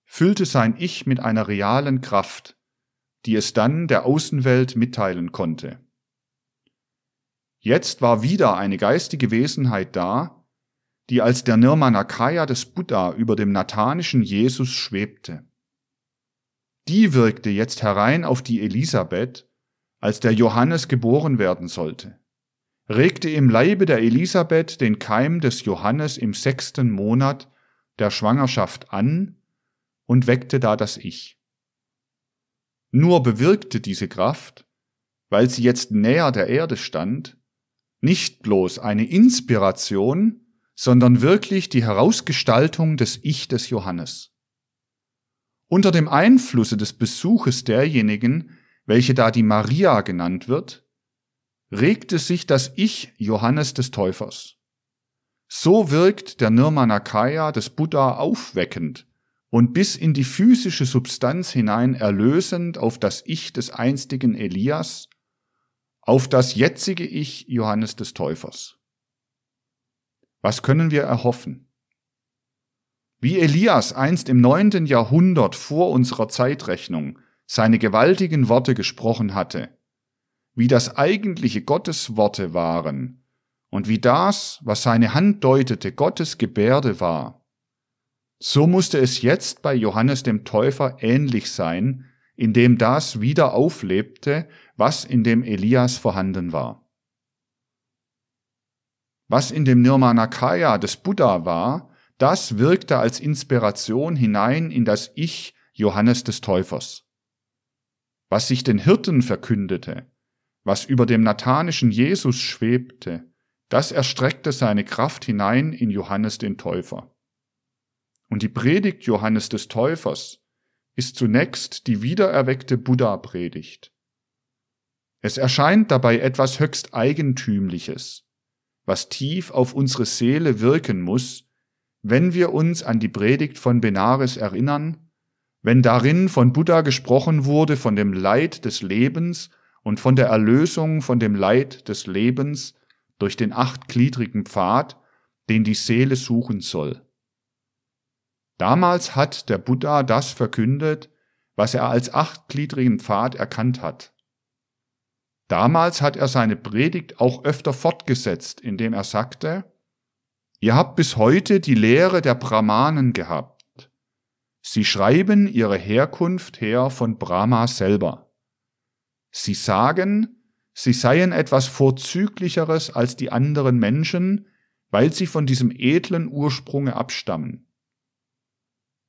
füllte sein Ich mit einer realen Kraft, die es dann der Außenwelt mitteilen konnte. Jetzt war wieder eine geistige Wesenheit da, die als der Nirmanakaya des Buddha über dem nathanischen Jesus schwebte. Die wirkte jetzt herein auf die Elisabeth, als der Johannes geboren werden sollte regte im Leibe der Elisabeth den Keim des Johannes im sechsten Monat der Schwangerschaft an und weckte da das Ich. Nur bewirkte diese Kraft, weil sie jetzt näher der Erde stand, nicht bloß eine Inspiration, sondern wirklich die Herausgestaltung des Ich des Johannes. Unter dem Einflusse des Besuches derjenigen, welche da die Maria genannt wird, regte sich das Ich Johannes des Täufers. So wirkt der Nirmanakaya des Buddha aufweckend und bis in die physische Substanz hinein erlösend auf das Ich des einstigen Elias, auf das jetzige Ich Johannes des Täufers. Was können wir erhoffen? Wie Elias einst im neunten Jahrhundert vor unserer Zeitrechnung seine gewaltigen Worte gesprochen hatte, wie das eigentliche Gottesworte waren und wie das, was seine Hand deutete, Gottes Gebärde war, so musste es jetzt bei Johannes dem Täufer ähnlich sein, indem das wieder auflebte, was in dem Elias vorhanden war. Was in dem Nirmanakaya des Buddha war, das wirkte als Inspiration hinein in das Ich Johannes des Täufers. Was sich den Hirten verkündete, was über dem nathanischen Jesus schwebte, das erstreckte seine Kraft hinein in Johannes den Täufer. Und die Predigt Johannes des Täufers ist zunächst die wiedererweckte Buddha-Predigt. Es erscheint dabei etwas höchst Eigentümliches, was tief auf unsere Seele wirken muss, wenn wir uns an die Predigt von Benares erinnern, wenn darin von Buddha gesprochen wurde von dem Leid des Lebens und von der Erlösung von dem Leid des Lebens durch den achtgliedrigen Pfad, den die Seele suchen soll. Damals hat der Buddha das verkündet, was er als achtgliedrigen Pfad erkannt hat. Damals hat er seine Predigt auch öfter fortgesetzt, indem er sagte, Ihr habt bis heute die Lehre der Brahmanen gehabt. Sie schreiben ihre Herkunft her von Brahma selber. Sie sagen, sie seien etwas Vorzüglicheres als die anderen Menschen, weil sie von diesem edlen Ursprunge abstammen.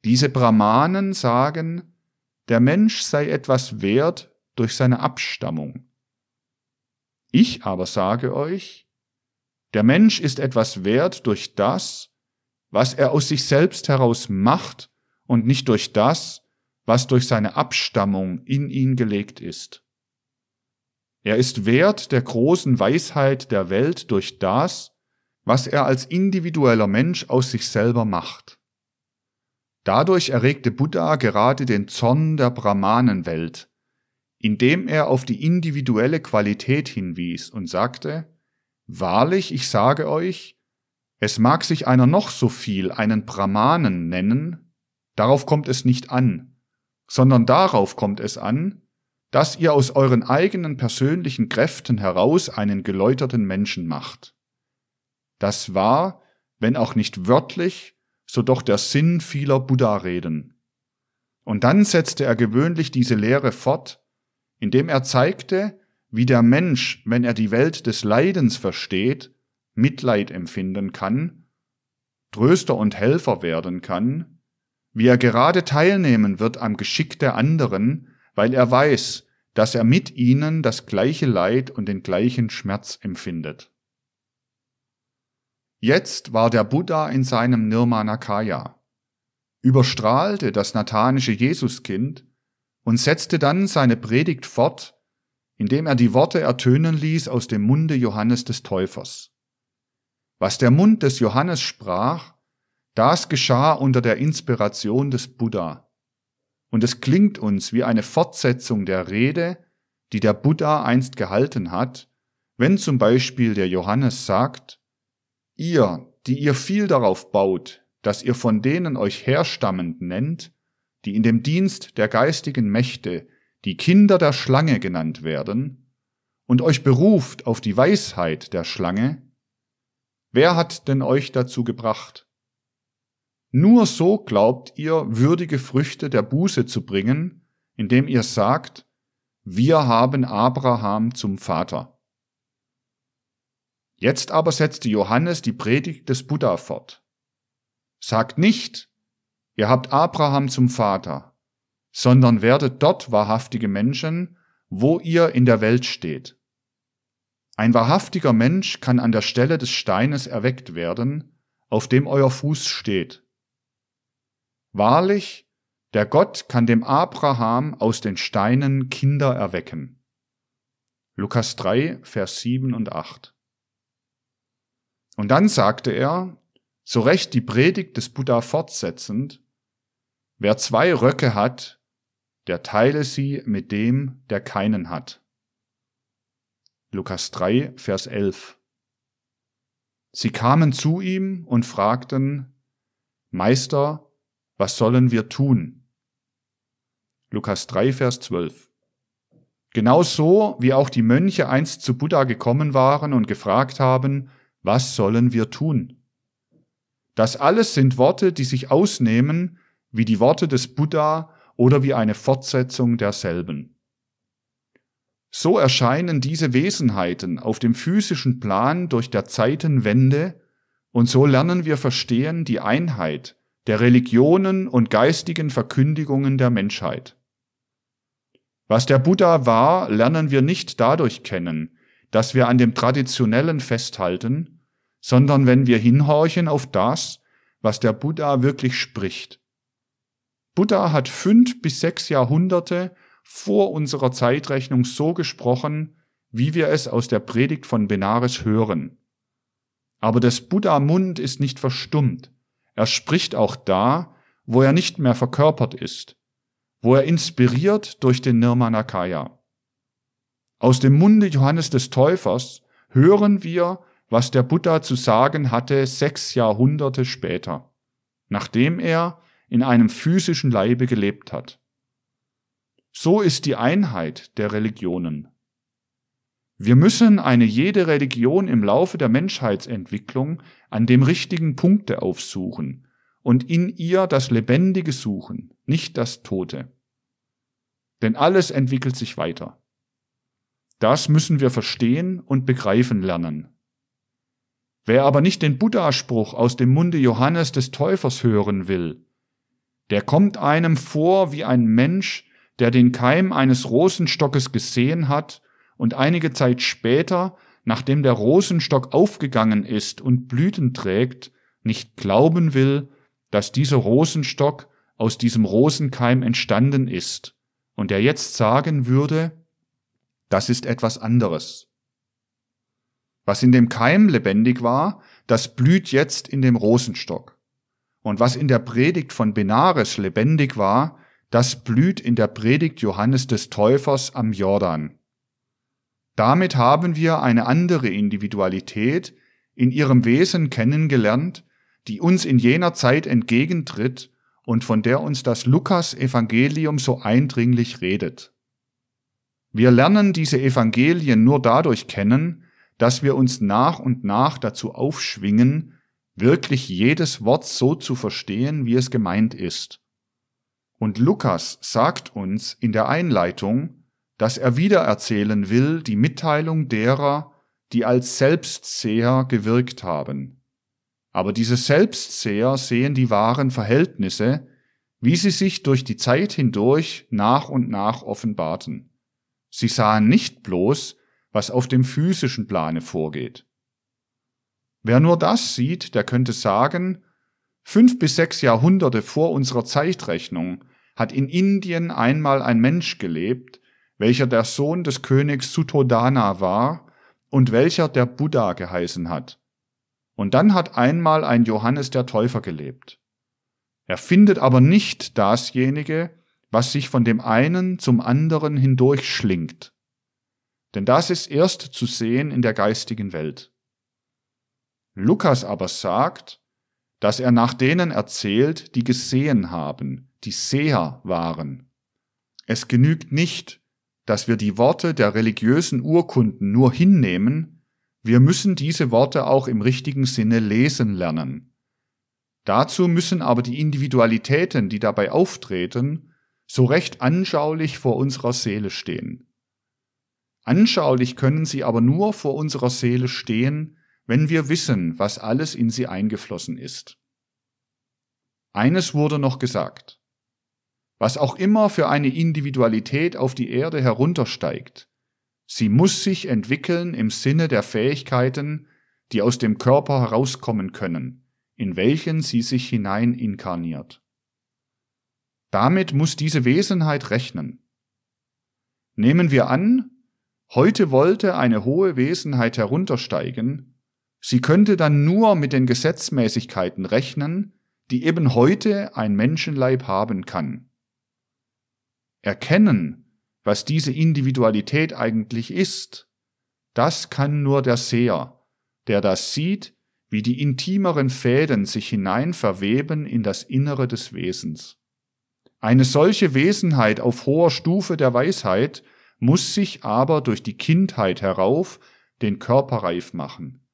Diese Brahmanen sagen, der Mensch sei etwas wert durch seine Abstammung. Ich aber sage euch, der Mensch ist etwas wert durch das, was er aus sich selbst heraus macht und nicht durch das, was durch seine Abstammung in ihn gelegt ist. Er ist wert der großen Weisheit der Welt durch das, was er als individueller Mensch aus sich selber macht. Dadurch erregte Buddha gerade den Zorn der Brahmanenwelt, indem er auf die individuelle Qualität hinwies und sagte, Wahrlich, ich sage euch, es mag sich einer noch so viel einen Brahmanen nennen, darauf kommt es nicht an, sondern darauf kommt es an, dass ihr aus euren eigenen persönlichen Kräften heraus einen geläuterten Menschen macht. Das war, wenn auch nicht wörtlich, so doch der Sinn vieler Buddha-Reden. Und dann setzte er gewöhnlich diese Lehre fort, indem er zeigte, wie der Mensch, wenn er die Welt des Leidens versteht, Mitleid empfinden kann, Tröster und Helfer werden kann, wie er gerade teilnehmen wird am Geschick der anderen, weil er weiß, dass er mit ihnen das gleiche Leid und den gleichen Schmerz empfindet. Jetzt war der Buddha in seinem Nirmanakaya, überstrahlte das nathanische Jesuskind und setzte dann seine Predigt fort, indem er die Worte ertönen ließ aus dem Munde Johannes des Täufers. Was der Mund des Johannes sprach, das geschah unter der Inspiration des Buddha. Und es klingt uns wie eine Fortsetzung der Rede, die der Buddha einst gehalten hat, wenn zum Beispiel der Johannes sagt, Ihr, die ihr viel darauf baut, dass ihr von denen euch herstammend nennt, die in dem Dienst der geistigen Mächte die Kinder der Schlange genannt werden, und euch beruft auf die Weisheit der Schlange, wer hat denn euch dazu gebracht? Nur so glaubt ihr, würdige Früchte der Buße zu bringen, indem ihr sagt, wir haben Abraham zum Vater. Jetzt aber setzte Johannes die Predigt des Buddha fort. Sagt nicht, ihr habt Abraham zum Vater, sondern werdet dort wahrhaftige Menschen, wo ihr in der Welt steht. Ein wahrhaftiger Mensch kann an der Stelle des Steines erweckt werden, auf dem euer Fuß steht. Wahrlich, der Gott kann dem Abraham aus den Steinen Kinder erwecken. Lukas 3, Vers 7 und 8. Und dann sagte er, so recht die Predigt des Buddha fortsetzend, wer zwei Röcke hat, der teile sie mit dem, der keinen hat. Lukas 3, Vers 11. Sie kamen zu ihm und fragten, Meister, was sollen wir tun? Lukas 3, Vers 12. Genauso wie auch die Mönche einst zu Buddha gekommen waren und gefragt haben, was sollen wir tun? Das alles sind Worte, die sich ausnehmen wie die Worte des Buddha oder wie eine Fortsetzung derselben. So erscheinen diese Wesenheiten auf dem physischen Plan durch der Zeitenwende und so lernen wir verstehen die Einheit der Religionen und geistigen Verkündigungen der Menschheit. Was der Buddha war, lernen wir nicht dadurch kennen, dass wir an dem Traditionellen festhalten, sondern wenn wir hinhorchen auf das, was der Buddha wirklich spricht. Buddha hat fünf bis sechs Jahrhunderte vor unserer Zeitrechnung so gesprochen, wie wir es aus der Predigt von Benares hören. Aber des Buddha Mund ist nicht verstummt. Er spricht auch da, wo er nicht mehr verkörpert ist, wo er inspiriert durch den Nirmanakaya. Aus dem Munde Johannes des Täufers hören wir, was der Buddha zu sagen hatte sechs Jahrhunderte später, nachdem er in einem physischen Leibe gelebt hat. So ist die Einheit der Religionen. Wir müssen eine jede Religion im Laufe der Menschheitsentwicklung an dem richtigen Punkte aufsuchen und in ihr das Lebendige suchen, nicht das Tote. Denn alles entwickelt sich weiter. Das müssen wir verstehen und begreifen lernen. Wer aber nicht den Buddha-Spruch aus dem Munde Johannes des Täufers hören will, der kommt einem vor wie ein Mensch, der den Keim eines Rosenstockes gesehen hat und einige Zeit später, nachdem der Rosenstock aufgegangen ist und Blüten trägt, nicht glauben will, dass dieser Rosenstock aus diesem Rosenkeim entstanden ist und der jetzt sagen würde, das ist etwas anderes. Was in dem Keim lebendig war, das blüht jetzt in dem Rosenstock. Und was in der Predigt von Benares lebendig war, das blüht in der Predigt Johannes des Täufers am Jordan. Damit haben wir eine andere Individualität in ihrem Wesen kennengelernt, die uns in jener Zeit entgegentritt und von der uns das Lukas Evangelium so eindringlich redet. Wir lernen diese Evangelien nur dadurch kennen, dass wir uns nach und nach dazu aufschwingen, wirklich jedes Wort so zu verstehen, wie es gemeint ist. Und Lukas sagt uns in der Einleitung, dass er wiedererzählen will die Mitteilung derer, die als Selbstseher gewirkt haben. Aber diese Selbstseher sehen die wahren Verhältnisse, wie sie sich durch die Zeit hindurch nach und nach offenbarten. Sie sahen nicht bloß, was auf dem physischen Plane vorgeht. Wer nur das sieht, der könnte sagen, fünf bis sechs Jahrhunderte vor unserer Zeitrechnung hat in Indien einmal ein Mensch gelebt, welcher der Sohn des Königs Suttodana war und welcher der Buddha geheißen hat. Und dann hat einmal ein Johannes der Täufer gelebt. Er findet aber nicht dasjenige, was sich von dem einen zum anderen hindurchschlingt denn das ist erst zu sehen in der geistigen Welt. Lukas aber sagt, dass er nach denen erzählt, die gesehen haben, die Seher waren. Es genügt nicht, dass wir die Worte der religiösen Urkunden nur hinnehmen, wir müssen diese Worte auch im richtigen Sinne lesen lernen. Dazu müssen aber die Individualitäten, die dabei auftreten, so recht anschaulich vor unserer Seele stehen. Anschaulich können sie aber nur vor unserer Seele stehen, wenn wir wissen, was alles in sie eingeflossen ist. Eines wurde noch gesagt. Was auch immer für eine Individualität auf die Erde heruntersteigt, sie muss sich entwickeln im Sinne der Fähigkeiten, die aus dem Körper herauskommen können, in welchen sie sich hinein inkarniert. Damit muss diese Wesenheit rechnen. Nehmen wir an, heute wollte eine hohe Wesenheit heruntersteigen, sie könnte dann nur mit den Gesetzmäßigkeiten rechnen, die eben heute ein Menschenleib haben kann. Erkennen, was diese Individualität eigentlich ist, das kann nur der Seher, der das sieht, wie die intimeren Fäden sich hinein verweben in das Innere des Wesens. Eine solche Wesenheit auf hoher Stufe der Weisheit muss sich aber durch die Kindheit herauf den Körper reif machen,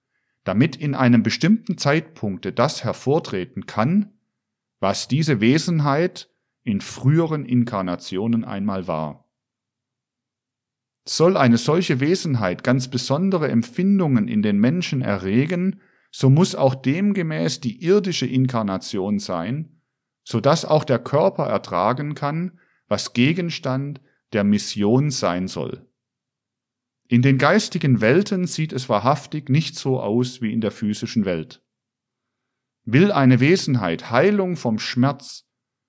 damit in einem bestimmten Zeitpunkte das hervortreten kann, was diese Wesenheit in früheren Inkarnationen einmal war. Soll eine solche Wesenheit ganz besondere Empfindungen in den Menschen erregen, so muss auch demgemäß die irdische Inkarnation sein, so dass auch der Körper ertragen kann, was Gegenstand der Mission sein soll. In den geistigen Welten sieht es wahrhaftig nicht so aus wie in der physischen Welt. Will eine Wesenheit Heilung vom Schmerz,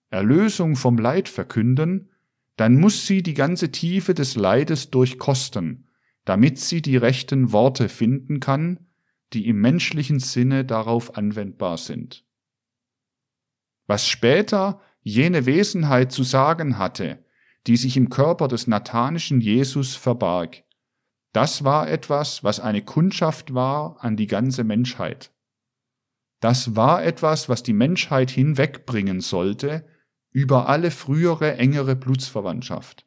Erlösung vom Leid verkünden, dann muss sie die ganze Tiefe des Leides durchkosten, damit sie die rechten Worte finden kann, die im menschlichen Sinne darauf anwendbar sind. Was später jene Wesenheit zu sagen hatte, die sich im Körper des nathanischen Jesus verbarg, das war etwas, was eine Kundschaft war an die ganze Menschheit. Das war etwas, was die Menschheit hinwegbringen sollte über alle frühere engere Blutsverwandtschaft.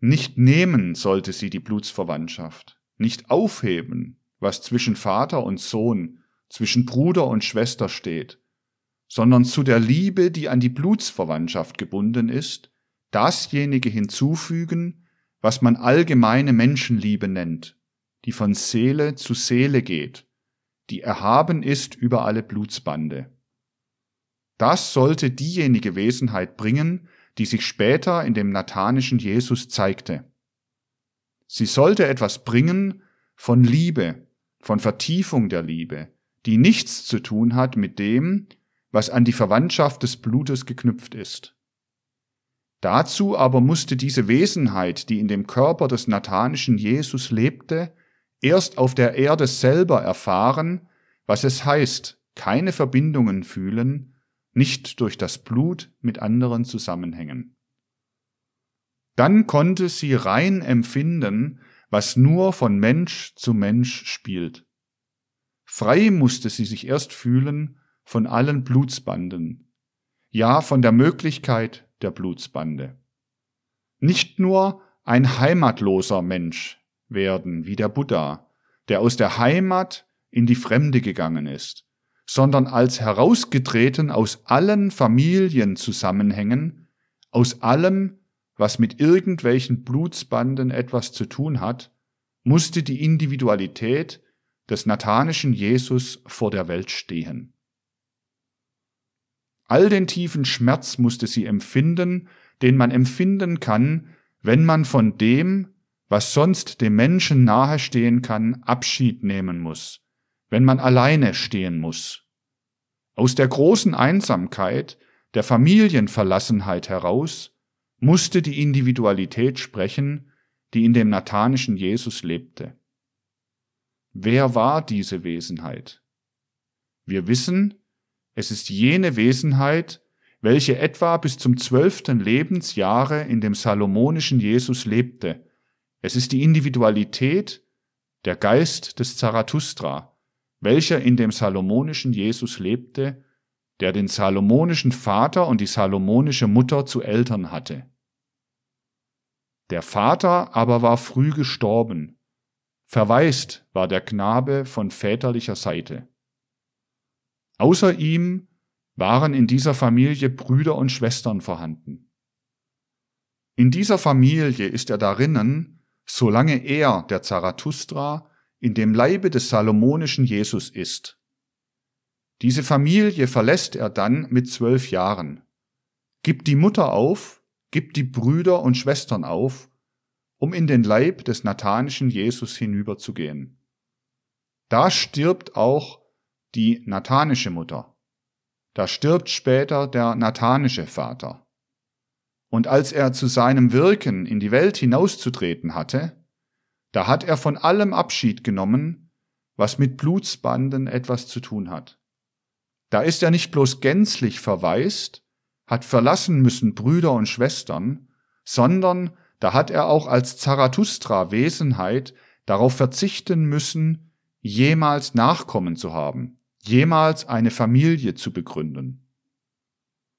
Nicht nehmen sollte sie die Blutsverwandtschaft, nicht aufheben, was zwischen Vater und Sohn, zwischen Bruder und Schwester steht, sondern zu der Liebe, die an die Blutsverwandtschaft gebunden ist, dasjenige hinzufügen, was man allgemeine Menschenliebe nennt, die von Seele zu Seele geht, die erhaben ist über alle Blutsbande. Das sollte diejenige Wesenheit bringen, die sich später in dem nathanischen Jesus zeigte. Sie sollte etwas bringen von Liebe, von Vertiefung der Liebe, die nichts zu tun hat mit dem, was an die Verwandtschaft des Blutes geknüpft ist. Dazu aber musste diese Wesenheit, die in dem Körper des nathanischen Jesus lebte, erst auf der Erde selber erfahren, was es heißt, keine Verbindungen fühlen, nicht durch das Blut mit anderen zusammenhängen. Dann konnte sie rein empfinden, was nur von Mensch zu Mensch spielt. Frei musste sie sich erst fühlen von allen Blutsbanden, ja von der Möglichkeit der Blutsbande. Nicht nur ein heimatloser Mensch werden wie der Buddha, der aus der Heimat in die Fremde gegangen ist, sondern als herausgetreten aus allen Familienzusammenhängen, aus allem, was mit irgendwelchen Blutsbanden etwas zu tun hat, musste die Individualität des nathanischen Jesus vor der Welt stehen. All den tiefen Schmerz musste sie empfinden, den man empfinden kann, wenn man von dem, was sonst dem Menschen nahestehen kann, Abschied nehmen muss, wenn man alleine stehen muss. Aus der großen Einsamkeit, der Familienverlassenheit heraus musste die Individualität sprechen, die in dem nathanischen Jesus lebte. Wer war diese Wesenheit? Wir wissen, es ist jene Wesenheit, welche etwa bis zum zwölften Lebensjahre in dem salomonischen Jesus lebte. Es ist die Individualität, der Geist des Zarathustra, welcher in dem salomonischen Jesus lebte, der den salomonischen Vater und die salomonische Mutter zu Eltern hatte. Der Vater aber war früh gestorben, verwaist war der Knabe von väterlicher Seite. Außer ihm waren in dieser Familie Brüder und Schwestern vorhanden. In dieser Familie ist er darinnen, solange er, der Zarathustra, in dem Leibe des salomonischen Jesus ist. Diese Familie verlässt er dann mit zwölf Jahren, gibt die Mutter auf, gibt die Brüder und Schwestern auf, um in den Leib des nathanischen Jesus hinüberzugehen. Da stirbt auch die nathanische Mutter. Da stirbt später der nathanische Vater. Und als er zu seinem Wirken in die Welt hinauszutreten hatte, Da hat er von allem Abschied genommen, was mit Blutsbanden etwas zu tun hat. Da ist er nicht bloß gänzlich verwaist, hat verlassen müssen Brüder und Schwestern, sondern da hat er auch als Zarathustra Wesenheit darauf verzichten müssen, jemals Nachkommen zu haben, jemals eine Familie zu begründen.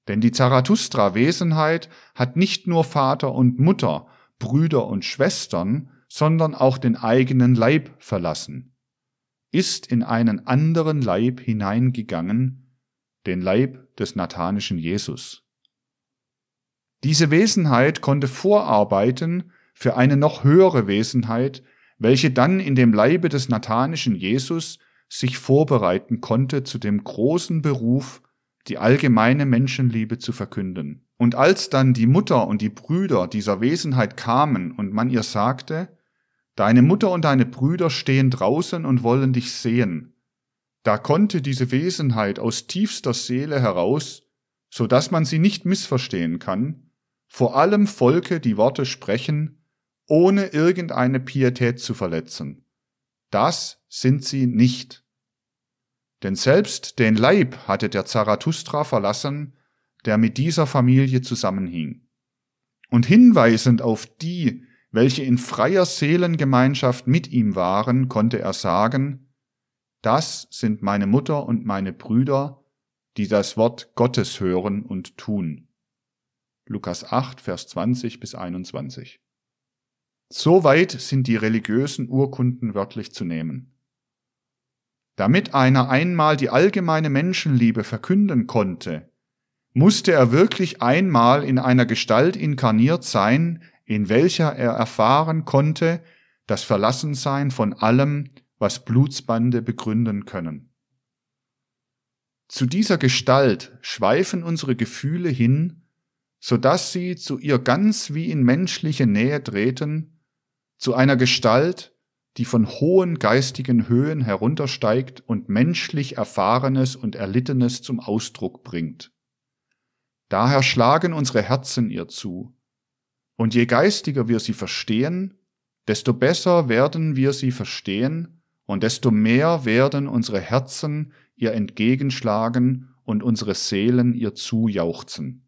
Denn die Zarathustra Wesenheit hat nicht nur Vater und Mutter, Brüder und Schwestern, sondern auch den eigenen Leib verlassen, ist in einen anderen Leib hineingegangen, den Leib des nathanischen Jesus. Diese Wesenheit konnte vorarbeiten für eine noch höhere Wesenheit, welche dann in dem Leibe des nathanischen Jesus sich vorbereiten konnte zu dem großen Beruf, die allgemeine Menschenliebe zu verkünden. Und als dann die Mutter und die Brüder dieser Wesenheit kamen und man ihr sagte, Deine Mutter und deine Brüder stehen draußen und wollen dich sehen. Da konnte diese Wesenheit aus tiefster Seele heraus, so dass man sie nicht missverstehen kann, vor allem Volke die Worte sprechen, ohne irgendeine Pietät zu verletzen. Das sind sie nicht. Denn selbst den Leib hatte der Zarathustra verlassen, der mit dieser Familie zusammenhing. Und hinweisend auf die, welche in freier Seelengemeinschaft mit ihm waren, konnte er sagen, das sind meine Mutter und meine Brüder, die das Wort Gottes hören und tun. Lukas 8, Vers 20 bis 21. Soweit sind die religiösen Urkunden wörtlich zu nehmen. Damit einer einmal die allgemeine Menschenliebe verkünden konnte, musste er wirklich einmal in einer Gestalt inkarniert sein, in welcher er erfahren konnte, das Verlassensein von allem, was Blutsbande begründen können. Zu dieser Gestalt schweifen unsere Gefühle hin, so dass sie zu ihr ganz wie in menschliche Nähe treten, zu einer Gestalt, die von hohen geistigen Höhen heruntersteigt und menschlich Erfahrenes und Erlittenes zum Ausdruck bringt. Daher schlagen unsere Herzen ihr zu, und je geistiger wir sie verstehen, desto besser werden wir sie verstehen und desto mehr werden unsere Herzen ihr entgegenschlagen und unsere Seelen ihr zujauchzen.